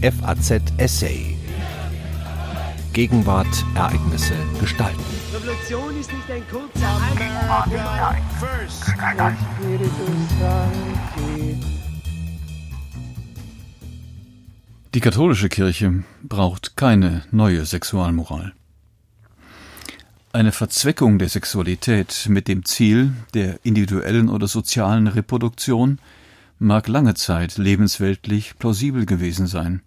FAZ Essay. Gegenwart, Ereignisse, Gestalten. Revolution ist nicht ein kurzer Die katholische Kirche braucht keine neue Sexualmoral. Eine Verzweckung der Sexualität mit dem Ziel der individuellen oder sozialen Reproduktion mag lange Zeit lebensweltlich plausibel gewesen sein.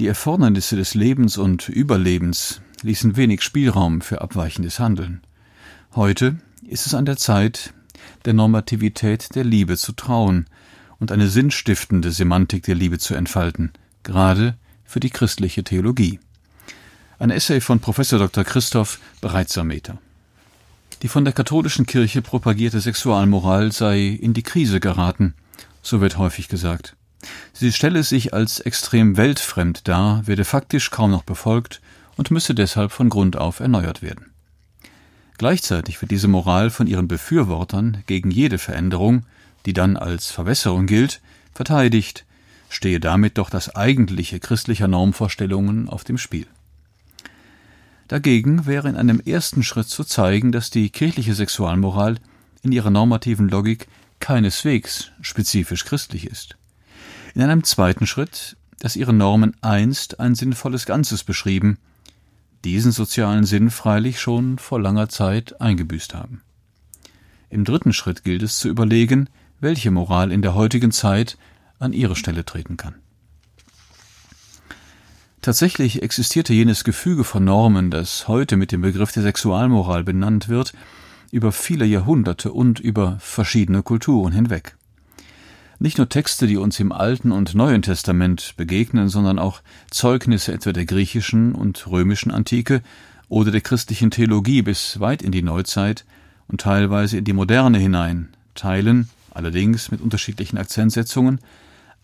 Die Erfordernisse des Lebens und Überlebens ließen wenig Spielraum für abweichendes Handeln. Heute ist es an der Zeit, der Normativität der Liebe zu trauen und eine sinnstiftende Semantik der Liebe zu entfalten, gerade für die christliche Theologie. Ein Essay von Professor Dr. Christoph Breitsameter. Die von der katholischen Kirche propagierte Sexualmoral sei in die Krise geraten, so wird häufig gesagt. Sie stelle sich als extrem weltfremd dar, werde faktisch kaum noch befolgt und müsse deshalb von Grund auf erneuert werden. Gleichzeitig wird diese Moral von ihren Befürwortern gegen jede Veränderung, die dann als Verwässerung gilt, verteidigt, stehe damit doch das eigentliche christlicher Normvorstellungen auf dem Spiel. Dagegen wäre in einem ersten Schritt zu zeigen, dass die kirchliche Sexualmoral in ihrer normativen Logik keineswegs spezifisch christlich ist. In einem zweiten Schritt, dass ihre Normen einst ein sinnvolles Ganzes beschrieben, diesen sozialen Sinn freilich schon vor langer Zeit eingebüßt haben. Im dritten Schritt gilt es zu überlegen, welche Moral in der heutigen Zeit an ihre Stelle treten kann. Tatsächlich existierte jenes Gefüge von Normen, das heute mit dem Begriff der Sexualmoral benannt wird, über viele Jahrhunderte und über verschiedene Kulturen hinweg. Nicht nur Texte, die uns im Alten und Neuen Testament begegnen, sondern auch Zeugnisse etwa der griechischen und römischen Antike oder der christlichen Theologie bis weit in die Neuzeit und teilweise in die Moderne hinein teilen, allerdings mit unterschiedlichen Akzentsetzungen,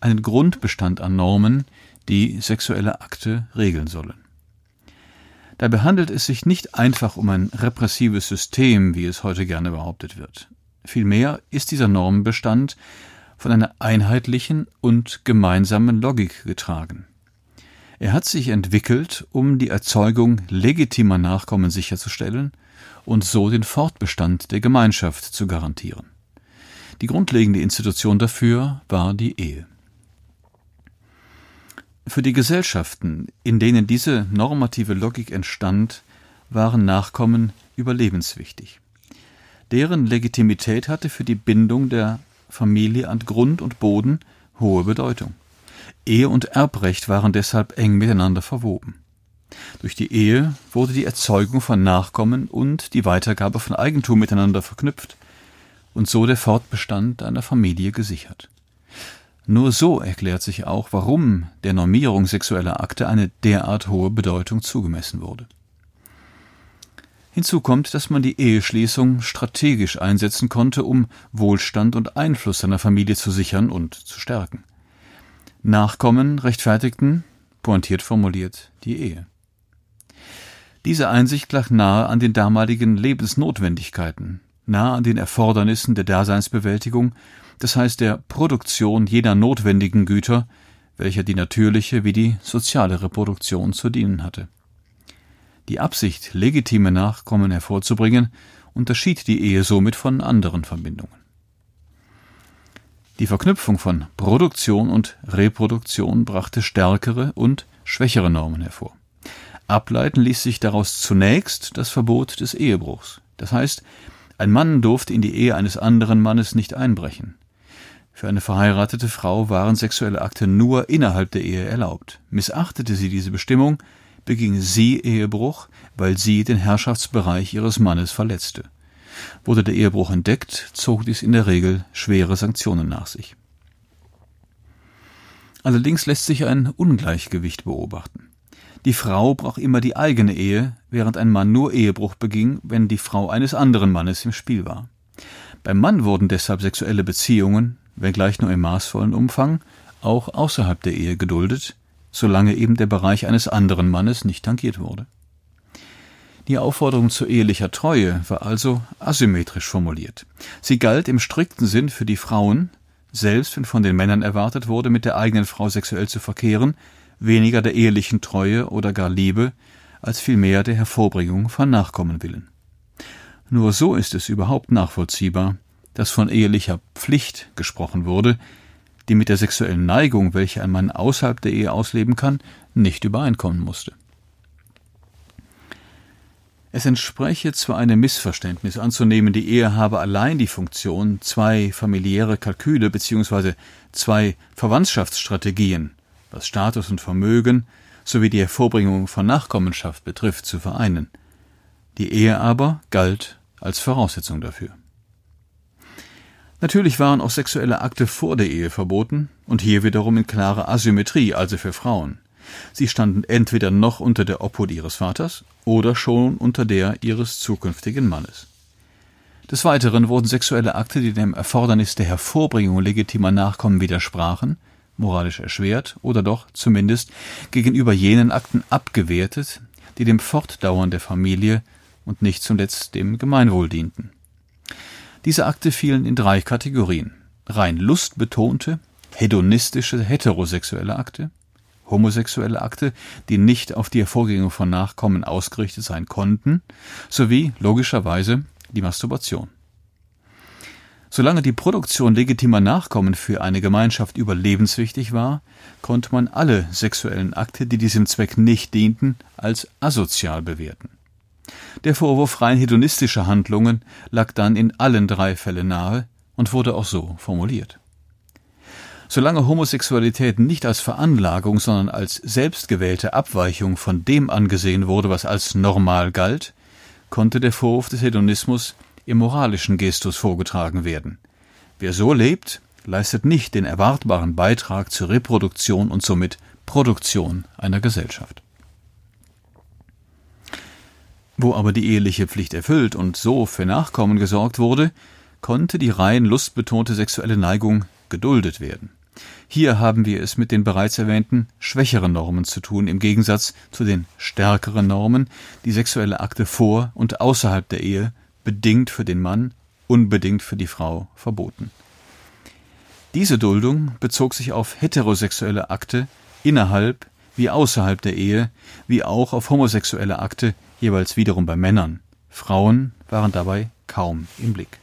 einen Grundbestand an Normen, die sexuelle Akte regeln sollen. Dabei handelt es sich nicht einfach um ein repressives System, wie es heute gerne behauptet wird. Vielmehr ist dieser Normenbestand von einer einheitlichen und gemeinsamen Logik getragen. Er hat sich entwickelt, um die Erzeugung legitimer Nachkommen sicherzustellen und so den Fortbestand der Gemeinschaft zu garantieren. Die grundlegende Institution dafür war die Ehe. Für die Gesellschaften, in denen diese normative Logik entstand, waren Nachkommen überlebenswichtig. Deren Legitimität hatte für die Bindung der Familie an Grund und Boden hohe Bedeutung. Ehe und Erbrecht waren deshalb eng miteinander verwoben. Durch die Ehe wurde die Erzeugung von Nachkommen und die Weitergabe von Eigentum miteinander verknüpft und so der Fortbestand einer Familie gesichert. Nur so erklärt sich auch, warum der Normierung sexueller Akte eine derart hohe Bedeutung zugemessen wurde. Hinzu kommt, dass man die Eheschließung strategisch einsetzen konnte, um Wohlstand und Einfluss seiner Familie zu sichern und zu stärken. Nachkommen rechtfertigten, pointiert formuliert, die Ehe. Diese Einsicht lag nahe an den damaligen Lebensnotwendigkeiten, nahe an den Erfordernissen der Daseinsbewältigung das heißt der Produktion jeder notwendigen Güter, welcher die natürliche wie die soziale Reproduktion zu dienen hatte. Die Absicht, legitime Nachkommen hervorzubringen, unterschied die Ehe somit von anderen Verbindungen. Die Verknüpfung von Produktion und Reproduktion brachte stärkere und schwächere Normen hervor. Ableiten ließ sich daraus zunächst das Verbot des Ehebruchs. Das heißt, ein Mann durfte in die Ehe eines anderen Mannes nicht einbrechen. Für eine verheiratete Frau waren sexuelle Akte nur innerhalb der Ehe erlaubt. Missachtete sie diese Bestimmung, beging sie Ehebruch, weil sie den Herrschaftsbereich ihres Mannes verletzte. Wurde der Ehebruch entdeckt, zog dies in der Regel schwere Sanktionen nach sich. Allerdings lässt sich ein Ungleichgewicht beobachten. Die Frau brach immer die eigene Ehe, während ein Mann nur Ehebruch beging, wenn die Frau eines anderen Mannes im Spiel war. Beim Mann wurden deshalb sexuelle Beziehungen, wenngleich nur im maßvollen Umfang, auch außerhalb der Ehe geduldet, solange eben der Bereich eines anderen Mannes nicht tangiert wurde. Die Aufforderung zu ehelicher Treue war also asymmetrisch formuliert. Sie galt im strikten Sinn für die Frauen, selbst wenn von den Männern erwartet wurde, mit der eigenen Frau sexuell zu verkehren, weniger der ehelichen Treue oder gar Liebe, als vielmehr der Hervorbringung von Nachkommenwillen. Nur so ist es überhaupt nachvollziehbar, dass von ehelicher Pflicht gesprochen wurde, die mit der sexuellen Neigung, welche ein Mann außerhalb der Ehe ausleben kann, nicht übereinkommen musste. Es entspräche zwar einem Missverständnis anzunehmen, die Ehe habe allein die Funktion, zwei familiäre Kalküle bzw. zwei Verwandtschaftsstrategien, was Status und Vermögen sowie die Hervorbringung von Nachkommenschaft betrifft, zu vereinen. Die Ehe aber galt als Voraussetzung dafür. Natürlich waren auch sexuelle Akte vor der Ehe verboten und hier wiederum in klarer Asymmetrie, also für Frauen. Sie standen entweder noch unter der Obhut ihres Vaters oder schon unter der ihres zukünftigen Mannes. Des Weiteren wurden sexuelle Akte, die dem Erfordernis der Hervorbringung legitimer Nachkommen widersprachen, moralisch erschwert oder doch zumindest gegenüber jenen Akten abgewertet, die dem Fortdauern der Familie und nicht zuletzt dem Gemeinwohl dienten. Diese Akte fielen in drei Kategorien: rein lustbetonte, hedonistische heterosexuelle Akte, homosexuelle Akte, die nicht auf die Hervorgänge von Nachkommen ausgerichtet sein konnten, sowie logischerweise die Masturbation. Solange die Produktion legitimer Nachkommen für eine Gemeinschaft überlebenswichtig war, konnte man alle sexuellen Akte, die diesem Zweck nicht dienten, als asozial bewerten. Der Vorwurf rein hedonistischer Handlungen lag dann in allen drei Fällen nahe und wurde auch so formuliert. Solange Homosexualität nicht als Veranlagung, sondern als selbstgewählte Abweichung von dem angesehen wurde, was als normal galt, konnte der Vorwurf des Hedonismus im moralischen Gestus vorgetragen werden. Wer so lebt, leistet nicht den erwartbaren Beitrag zur Reproduktion und somit Produktion einer Gesellschaft. Wo aber die eheliche Pflicht erfüllt und so für Nachkommen gesorgt wurde, konnte die rein lustbetonte sexuelle Neigung geduldet werden. Hier haben wir es mit den bereits erwähnten schwächeren Normen zu tun, im Gegensatz zu den stärkeren Normen, die sexuelle Akte vor und außerhalb der Ehe bedingt für den Mann, unbedingt für die Frau verboten. Diese Duldung bezog sich auf heterosexuelle Akte innerhalb wie außerhalb der Ehe, wie auch auf homosexuelle Akte, jeweils wiederum bei Männern. Frauen waren dabei kaum im Blick.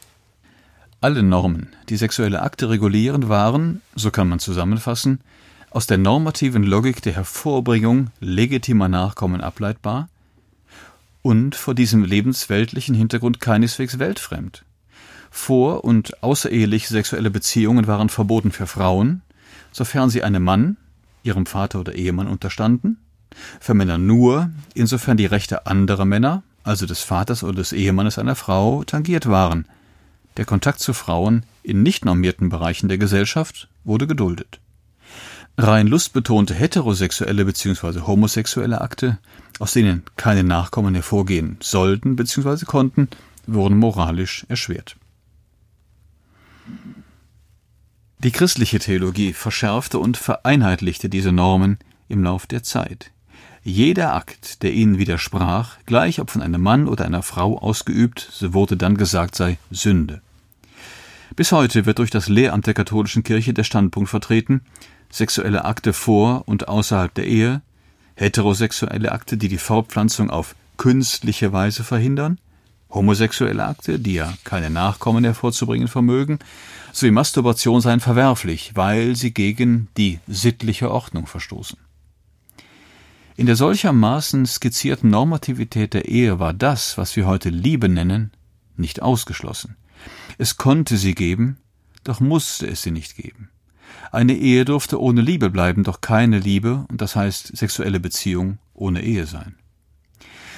Alle Normen, die sexuelle Akte regulieren, waren, so kann man zusammenfassen, aus der normativen Logik der Hervorbringung legitimer Nachkommen ableitbar und vor diesem lebensweltlichen Hintergrund keineswegs weltfremd. Vor- und außereheliche sexuelle Beziehungen waren verboten für Frauen, sofern sie einem Mann, ihrem Vater oder Ehemann unterstanden, für Männer nur, insofern die Rechte anderer Männer, also des Vaters oder des Ehemannes einer Frau, tangiert waren – der Kontakt zu Frauen in nicht normierten Bereichen der Gesellschaft wurde geduldet. Rein lustbetonte heterosexuelle bzw. homosexuelle Akte, aus denen keine Nachkommen hervorgehen sollten bzw. konnten, wurden moralisch erschwert. Die christliche Theologie verschärfte und vereinheitlichte diese Normen im Lauf der Zeit. Jeder Akt, der ihnen widersprach, gleich ob von einem Mann oder einer Frau ausgeübt, so wurde dann gesagt sei Sünde. Bis heute wird durch das Lehramt der katholischen Kirche der Standpunkt vertreten, sexuelle Akte vor und außerhalb der Ehe, heterosexuelle Akte, die die Fortpflanzung auf künstliche Weise verhindern, homosexuelle Akte, die ja keine Nachkommen hervorzubringen vermögen, sowie Masturbation seien verwerflich, weil sie gegen die sittliche Ordnung verstoßen. In der solchermaßen skizzierten Normativität der Ehe war das, was wir heute Liebe nennen, nicht ausgeschlossen. Es konnte sie geben, doch musste es sie nicht geben. Eine Ehe durfte ohne Liebe bleiben, doch keine Liebe, und das heißt sexuelle Beziehung, ohne Ehe sein.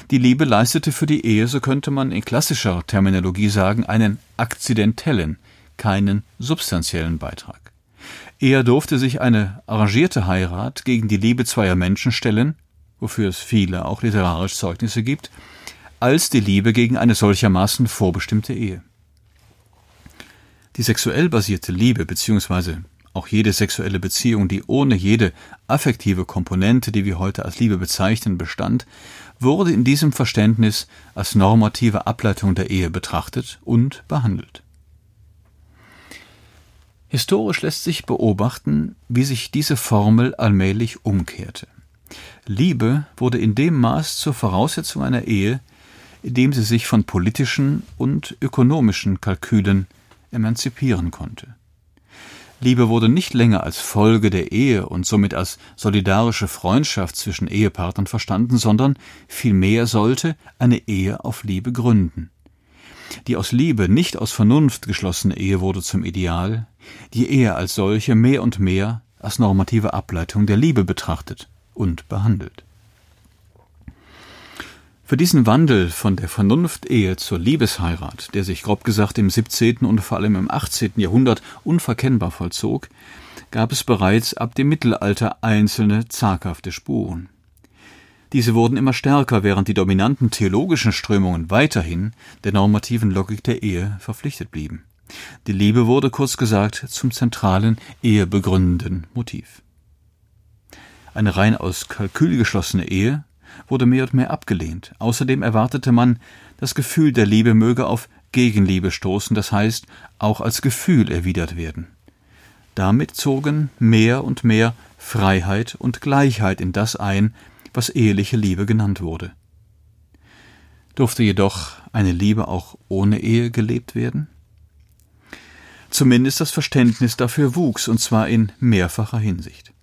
Die Liebe leistete für die Ehe, so könnte man in klassischer Terminologie sagen, einen akzidentellen, keinen substanziellen Beitrag. Eher durfte sich eine arrangierte Heirat gegen die Liebe zweier Menschen stellen, wofür es viele auch literarisch Zeugnisse gibt, als die Liebe gegen eine solchermaßen vorbestimmte Ehe. Die sexuell basierte Liebe bzw. auch jede sexuelle Beziehung, die ohne jede affektive Komponente, die wir heute als Liebe bezeichnen, bestand, wurde in diesem Verständnis als normative Ableitung der Ehe betrachtet und behandelt. Historisch lässt sich beobachten, wie sich diese Formel allmählich umkehrte. Liebe wurde in dem Maß zur Voraussetzung einer Ehe, in dem sie sich von politischen und ökonomischen Kalkülen emanzipieren konnte. Liebe wurde nicht länger als Folge der Ehe und somit als solidarische Freundschaft zwischen Ehepartnern verstanden, sondern vielmehr sollte eine Ehe auf Liebe gründen. Die aus Liebe, nicht aus Vernunft geschlossene Ehe wurde zum Ideal, die Ehe als solche mehr und mehr als normative Ableitung der Liebe betrachtet und behandelt. Für diesen Wandel von der Vernunft-Ehe zur Liebesheirat, der sich grob gesagt im 17. und vor allem im 18. Jahrhundert unverkennbar vollzog, gab es bereits ab dem Mittelalter einzelne zaghafte Spuren. Diese wurden immer stärker, während die dominanten theologischen Strömungen weiterhin der normativen Logik der Ehe verpflichtet blieben. Die Liebe wurde kurz gesagt zum zentralen ehebegründenden Motiv. Eine rein aus Kalkül geschlossene Ehe wurde mehr und mehr abgelehnt. Außerdem erwartete man, das Gefühl der Liebe möge auf Gegenliebe stoßen, das heißt auch als Gefühl erwidert werden. Damit zogen mehr und mehr Freiheit und Gleichheit in das ein, was eheliche Liebe genannt wurde. Durfte jedoch eine Liebe auch ohne Ehe gelebt werden? Zumindest das Verständnis dafür wuchs, und zwar in mehrfacher Hinsicht.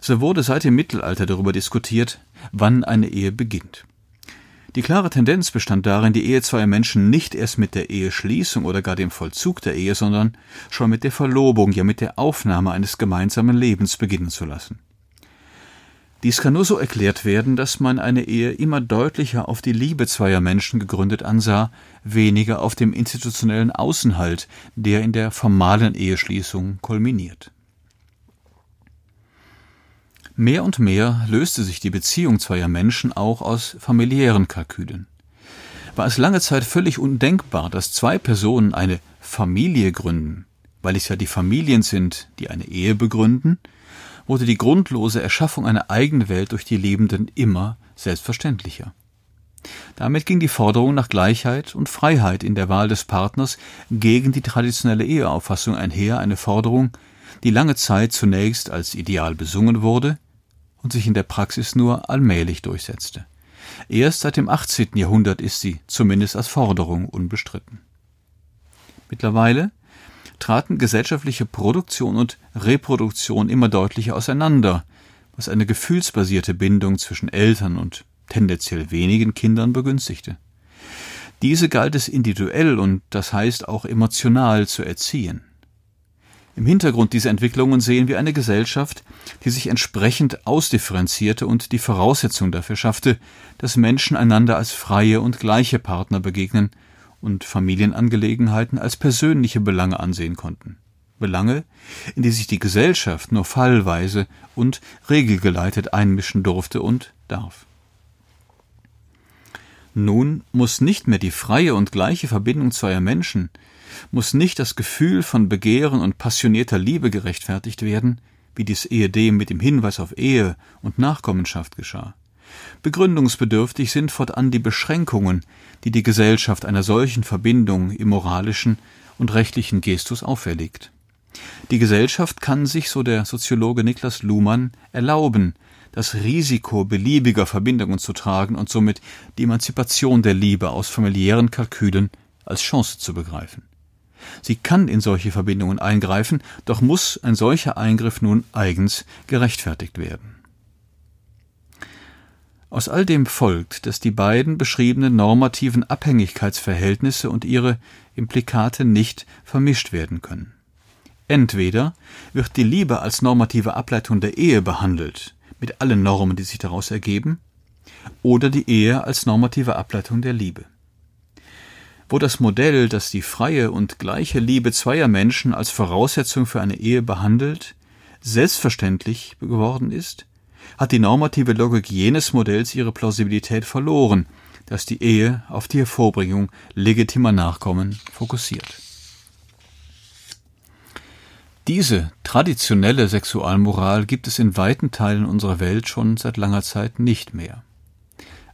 So wurde seit dem Mittelalter darüber diskutiert, wann eine Ehe beginnt. Die klare Tendenz bestand darin, die Ehe zweier Menschen nicht erst mit der Eheschließung oder gar dem Vollzug der Ehe, sondern schon mit der Verlobung, ja mit der Aufnahme eines gemeinsamen Lebens beginnen zu lassen. Dies kann nur so erklärt werden, dass man eine Ehe immer deutlicher auf die Liebe zweier Menschen gegründet ansah, weniger auf dem institutionellen Außenhalt, der in der formalen Eheschließung kulminiert. Mehr und mehr löste sich die Beziehung zweier Menschen auch aus familiären Kalkülen. War es lange Zeit völlig undenkbar, dass zwei Personen eine Familie gründen, weil es ja die Familien sind, die eine Ehe begründen, wurde die grundlose Erschaffung einer eigenen Welt durch die Lebenden immer selbstverständlicher. Damit ging die Forderung nach Gleichheit und Freiheit in der Wahl des Partners gegen die traditionelle Eheauffassung einher, eine Forderung, die lange Zeit zunächst als Ideal besungen wurde, und sich in der Praxis nur allmählich durchsetzte. Erst seit dem 18. Jahrhundert ist sie, zumindest als Forderung, unbestritten. Mittlerweile traten gesellschaftliche Produktion und Reproduktion immer deutlicher auseinander, was eine gefühlsbasierte Bindung zwischen Eltern und tendenziell wenigen Kindern begünstigte. Diese galt es individuell und das heißt auch emotional zu erziehen. Im Hintergrund dieser Entwicklungen sehen wir eine Gesellschaft, die sich entsprechend ausdifferenzierte und die Voraussetzung dafür schaffte, dass Menschen einander als freie und gleiche Partner begegnen und Familienangelegenheiten als persönliche Belange ansehen konnten. Belange, in die sich die Gesellschaft nur fallweise und regelgeleitet einmischen durfte und darf. Nun muss nicht mehr die freie und gleiche Verbindung zweier Menschen muss nicht das Gefühl von Begehren und passionierter Liebe gerechtfertigt werden, wie dies ehedem mit dem Hinweis auf Ehe und Nachkommenschaft geschah. Begründungsbedürftig sind fortan die Beschränkungen, die die Gesellschaft einer solchen Verbindung im moralischen und rechtlichen Gestus auferlegt. Die Gesellschaft kann sich, so der Soziologe Niklas Luhmann, erlauben, das Risiko beliebiger Verbindungen zu tragen und somit die Emanzipation der Liebe aus familiären Kalkülen als Chance zu begreifen. Sie kann in solche Verbindungen eingreifen, doch muss ein solcher Eingriff nun eigens gerechtfertigt werden. Aus all dem folgt, dass die beiden beschriebenen normativen Abhängigkeitsverhältnisse und ihre Implikate nicht vermischt werden können. Entweder wird die Liebe als normative Ableitung der Ehe behandelt, mit allen Normen, die sich daraus ergeben, oder die Ehe als normative Ableitung der Liebe wo das Modell, das die freie und gleiche Liebe zweier Menschen als Voraussetzung für eine Ehe behandelt, selbstverständlich geworden ist, hat die normative Logik jenes Modells ihre Plausibilität verloren, das die Ehe auf die Hervorbringung legitimer Nachkommen fokussiert. Diese traditionelle Sexualmoral gibt es in weiten Teilen unserer Welt schon seit langer Zeit nicht mehr.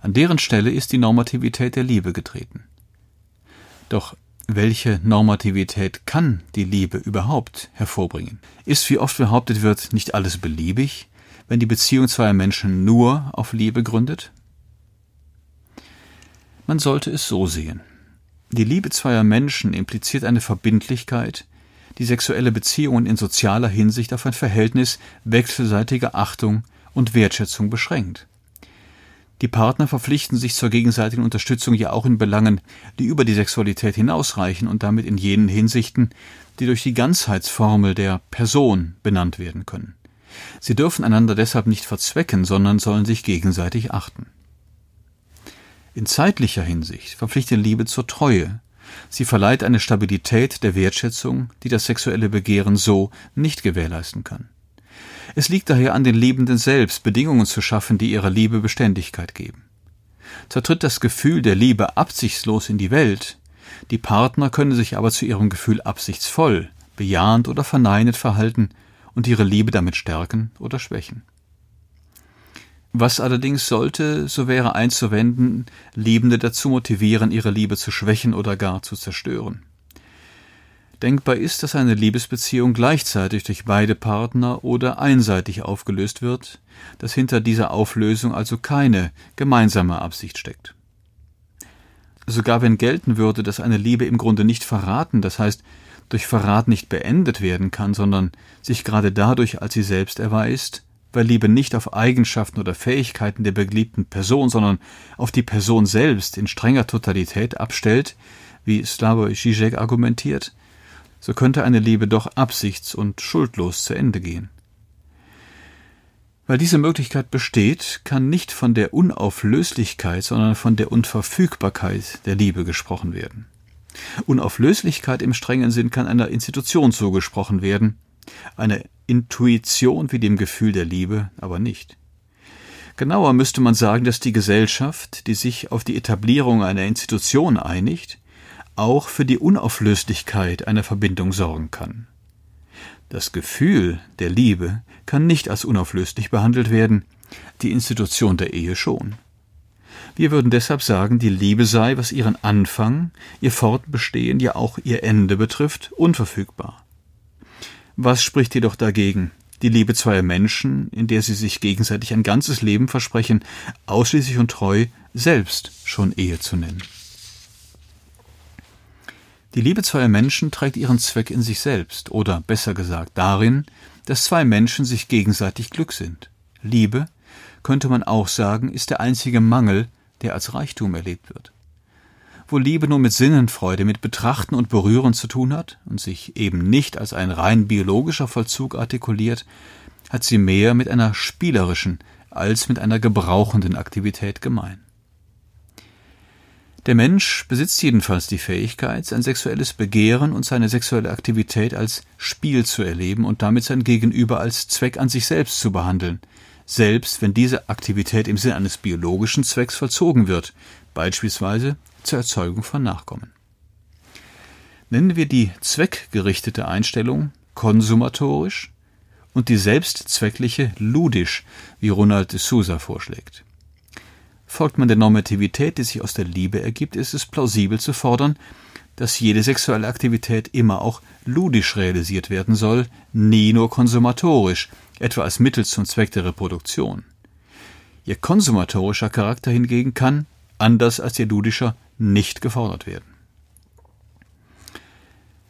An deren Stelle ist die Normativität der Liebe getreten. Doch welche Normativität kann die Liebe überhaupt hervorbringen? Ist, wie oft behauptet wird, nicht alles beliebig, wenn die Beziehung zweier Menschen nur auf Liebe gründet? Man sollte es so sehen. Die Liebe zweier Menschen impliziert eine Verbindlichkeit, die sexuelle Beziehungen in sozialer Hinsicht auf ein Verhältnis wechselseitiger Achtung und Wertschätzung beschränkt. Die Partner verpflichten sich zur gegenseitigen Unterstützung ja auch in Belangen, die über die Sexualität hinausreichen und damit in jenen Hinsichten, die durch die Ganzheitsformel der Person benannt werden können. Sie dürfen einander deshalb nicht verzwecken, sondern sollen sich gegenseitig achten. In zeitlicher Hinsicht verpflichtet Liebe zur Treue. Sie verleiht eine Stabilität der Wertschätzung, die das sexuelle Begehren so nicht gewährleisten kann. Es liegt daher an den Liebenden selbst, Bedingungen zu schaffen, die ihrer Liebe Beständigkeit geben. Zwar tritt das Gefühl der Liebe absichtslos in die Welt, die Partner können sich aber zu ihrem Gefühl absichtsvoll, bejahend oder verneinend verhalten und ihre Liebe damit stärken oder schwächen. Was allerdings sollte, so wäre einzuwenden, Liebende dazu motivieren, ihre Liebe zu schwächen oder gar zu zerstören. Denkbar ist, dass eine Liebesbeziehung gleichzeitig durch beide Partner oder einseitig aufgelöst wird, dass hinter dieser Auflösung also keine gemeinsame Absicht steckt. Sogar wenn gelten würde, dass eine Liebe im Grunde nicht verraten, das heißt durch Verrat nicht beendet werden kann, sondern sich gerade dadurch als sie selbst erweist, weil Liebe nicht auf Eigenschaften oder Fähigkeiten der begliebten Person, sondern auf die Person selbst in strenger Totalität abstellt, wie Slavoj Žižek argumentiert, so könnte eine Liebe doch absichts- und schuldlos zu Ende gehen. Weil diese Möglichkeit besteht, kann nicht von der Unauflöslichkeit, sondern von der Unverfügbarkeit der Liebe gesprochen werden. Unauflöslichkeit im strengen Sinn kann einer Institution zugesprochen werden, eine Intuition wie dem Gefühl der Liebe aber nicht. Genauer müsste man sagen, dass die Gesellschaft, die sich auf die Etablierung einer Institution einigt, auch für die Unauflöslichkeit einer Verbindung sorgen kann. Das Gefühl der Liebe kann nicht als unauflöslich behandelt werden, die Institution der Ehe schon. Wir würden deshalb sagen, die Liebe sei, was ihren Anfang, ihr Fortbestehen, ja auch ihr Ende betrifft, unverfügbar. Was spricht jedoch dagegen, die Liebe zweier Menschen, in der sie sich gegenseitig ein ganzes Leben versprechen, ausschließlich und treu selbst schon Ehe zu nennen? Die Liebe zweier Menschen trägt ihren Zweck in sich selbst, oder besser gesagt darin, dass zwei Menschen sich gegenseitig Glück sind. Liebe, könnte man auch sagen, ist der einzige Mangel, der als Reichtum erlebt wird. Wo Liebe nur mit Sinnenfreude, mit Betrachten und Berühren zu tun hat und sich eben nicht als ein rein biologischer Vollzug artikuliert, hat sie mehr mit einer spielerischen als mit einer gebrauchenden Aktivität gemein. Der Mensch besitzt jedenfalls die Fähigkeit, sein sexuelles Begehren und seine sexuelle Aktivität als Spiel zu erleben und damit sein Gegenüber als Zweck an sich selbst zu behandeln, selbst wenn diese Aktivität im Sinn eines biologischen Zwecks vollzogen wird, beispielsweise zur Erzeugung von Nachkommen. Nennen wir die zweckgerichtete Einstellung konsumatorisch und die selbstzweckliche ludisch, wie Ronald de Sousa vorschlägt. Folgt man der Normativität, die sich aus der Liebe ergibt, ist es plausibel zu fordern, dass jede sexuelle Aktivität immer auch ludisch realisiert werden soll, nie nur konsumatorisch, etwa als Mittel zum Zweck der Reproduktion. Ihr konsumatorischer Charakter hingegen kann, anders als ihr ludischer, nicht gefordert werden.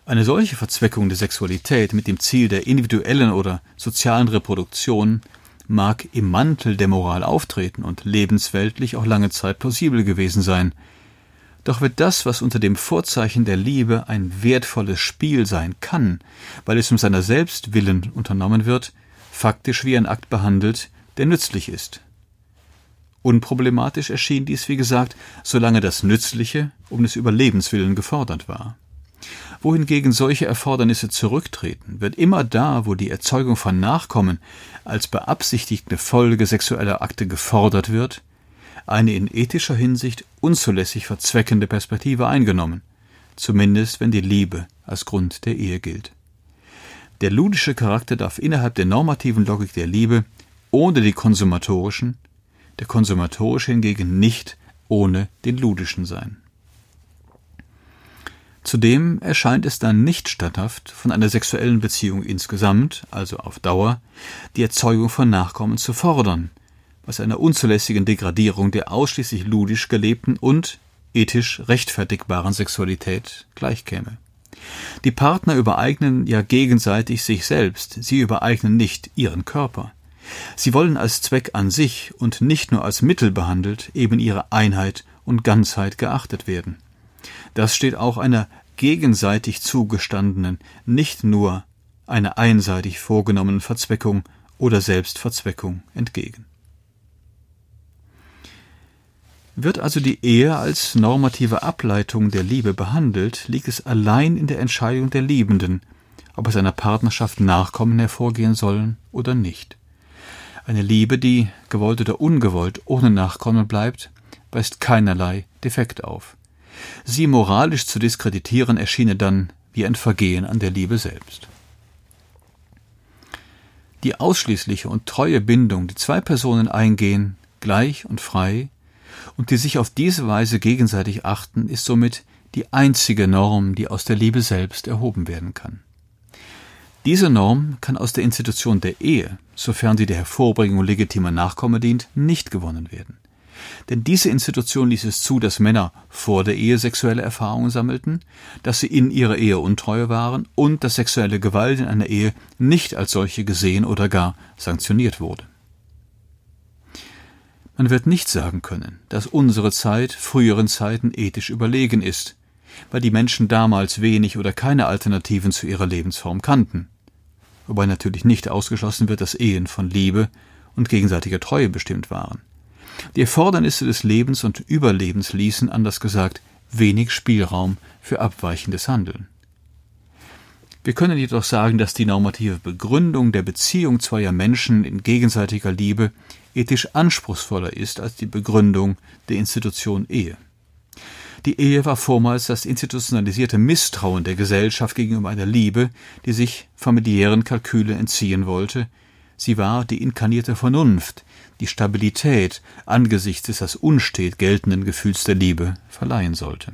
Eine solche Verzweckung der Sexualität mit dem Ziel der individuellen oder sozialen Reproduktion mag im Mantel der Moral auftreten und lebensweltlich auch lange Zeit plausibel gewesen sein. Doch wird das, was unter dem Vorzeichen der Liebe ein wertvolles Spiel sein kann, weil es um seiner selbst willen unternommen wird, faktisch wie ein Akt behandelt, der nützlich ist. Unproblematisch erschien dies, wie gesagt, solange das Nützliche um des Überlebens willen gefordert war wohingegen solche Erfordernisse zurücktreten, wird immer da, wo die Erzeugung von Nachkommen als beabsichtigte Folge sexueller Akte gefordert wird, eine in ethischer Hinsicht unzulässig verzweckende Perspektive eingenommen, zumindest wenn die Liebe als Grund der Ehe gilt. Der ludische Charakter darf innerhalb der normativen Logik der Liebe ohne die konsumatorischen, der konsumatorische hingegen nicht ohne den ludischen sein. Zudem erscheint es dann nicht statthaft, von einer sexuellen Beziehung insgesamt, also auf Dauer, die Erzeugung von Nachkommen zu fordern, was einer unzulässigen Degradierung der ausschließlich ludisch gelebten und ethisch rechtfertigbaren Sexualität gleichkäme. Die Partner übereignen ja gegenseitig sich selbst, sie übereignen nicht ihren Körper. Sie wollen als Zweck an sich und nicht nur als Mittel behandelt, eben ihre Einheit und Ganzheit geachtet werden. Das steht auch einer gegenseitig zugestandenen, nicht nur einer einseitig vorgenommenen Verzweckung oder Selbstverzweckung entgegen. Wird also die Ehe als normative Ableitung der Liebe behandelt, liegt es allein in der Entscheidung der Liebenden, ob aus einer Partnerschaft Nachkommen hervorgehen sollen oder nicht. Eine Liebe, die, gewollt oder ungewollt, ohne Nachkommen bleibt, weist keinerlei Defekt auf. Sie moralisch zu diskreditieren erschiene dann wie ein Vergehen an der Liebe selbst. Die ausschließliche und treue Bindung, die zwei Personen eingehen, gleich und frei, und die sich auf diese Weise gegenseitig achten, ist somit die einzige Norm, die aus der Liebe selbst erhoben werden kann. Diese Norm kann aus der Institution der Ehe, sofern sie der Hervorbringung legitimer Nachkomme dient, nicht gewonnen werden. Denn diese Institution ließ es zu, dass Männer vor der Ehe sexuelle Erfahrungen sammelten, dass sie in ihrer Ehe untreue waren und dass sexuelle Gewalt in einer Ehe nicht als solche gesehen oder gar sanktioniert wurde. Man wird nicht sagen können, dass unsere Zeit früheren Zeiten ethisch überlegen ist, weil die Menschen damals wenig oder keine Alternativen zu ihrer Lebensform kannten. Wobei natürlich nicht ausgeschlossen wird, dass Ehen von Liebe und gegenseitiger Treue bestimmt waren. Die Erfordernisse des Lebens und Überlebens ließen, anders gesagt, wenig Spielraum für abweichendes Handeln. Wir können jedoch sagen, dass die normative Begründung der Beziehung zweier Menschen in gegenseitiger Liebe ethisch anspruchsvoller ist als die Begründung der Institution Ehe. Die Ehe war vormals das institutionalisierte Misstrauen der Gesellschaft gegenüber einer Liebe, die sich familiären Kalküle entziehen wollte. Sie war die inkarnierte Vernunft, die Stabilität angesichts des als unstet geltenden Gefühls der Liebe verleihen sollte.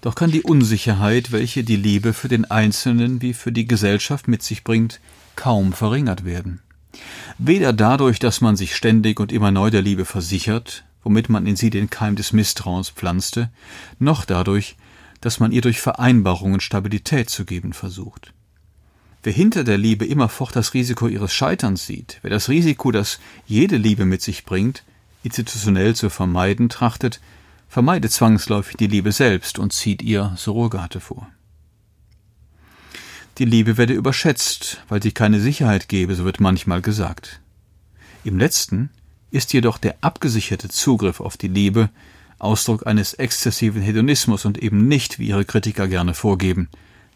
Doch kann die Unsicherheit, welche die Liebe für den Einzelnen wie für die Gesellschaft mit sich bringt, kaum verringert werden. Weder dadurch, dass man sich ständig und immer neu der Liebe versichert, womit man in sie den Keim des Misstrauens pflanzte, noch dadurch, dass man ihr durch Vereinbarungen Stabilität zu geben versucht. Wer hinter der Liebe immerfort das Risiko ihres Scheiterns sieht, wer das Risiko, das jede Liebe mit sich bringt, institutionell zu vermeiden trachtet, vermeidet zwangsläufig die Liebe selbst und zieht ihr Surrogate vor. Die Liebe werde überschätzt, weil sie keine Sicherheit gebe, so wird manchmal gesagt. Im letzten ist jedoch der abgesicherte Zugriff auf die Liebe Ausdruck eines exzessiven Hedonismus und eben nicht, wie ihre Kritiker gerne vorgeben,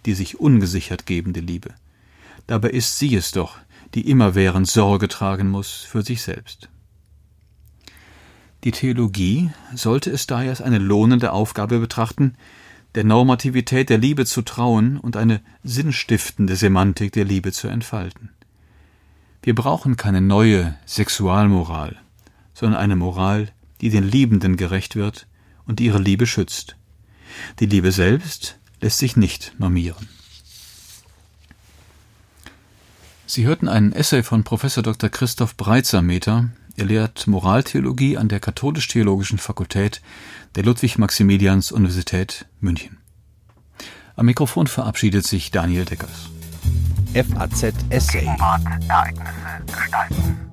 die sich ungesichert gebende Liebe. Dabei ist sie es doch, die immerwährend Sorge tragen muss für sich selbst. Die Theologie sollte es daher als eine lohnende Aufgabe betrachten, der Normativität der Liebe zu trauen und eine sinnstiftende Semantik der Liebe zu entfalten. Wir brauchen keine neue Sexualmoral, sondern eine Moral, die den Liebenden gerecht wird und ihre Liebe schützt. Die Liebe selbst lässt sich nicht normieren. Sie hörten einen Essay von Professor Dr. Christoph Breitsameter. Er lehrt Moraltheologie an der Katholisch-Theologischen Fakultät der Ludwig-Maximilians-Universität München. Am Mikrofon verabschiedet sich Daniel Deckers. FAZ Essay. Ereignisse gestalten.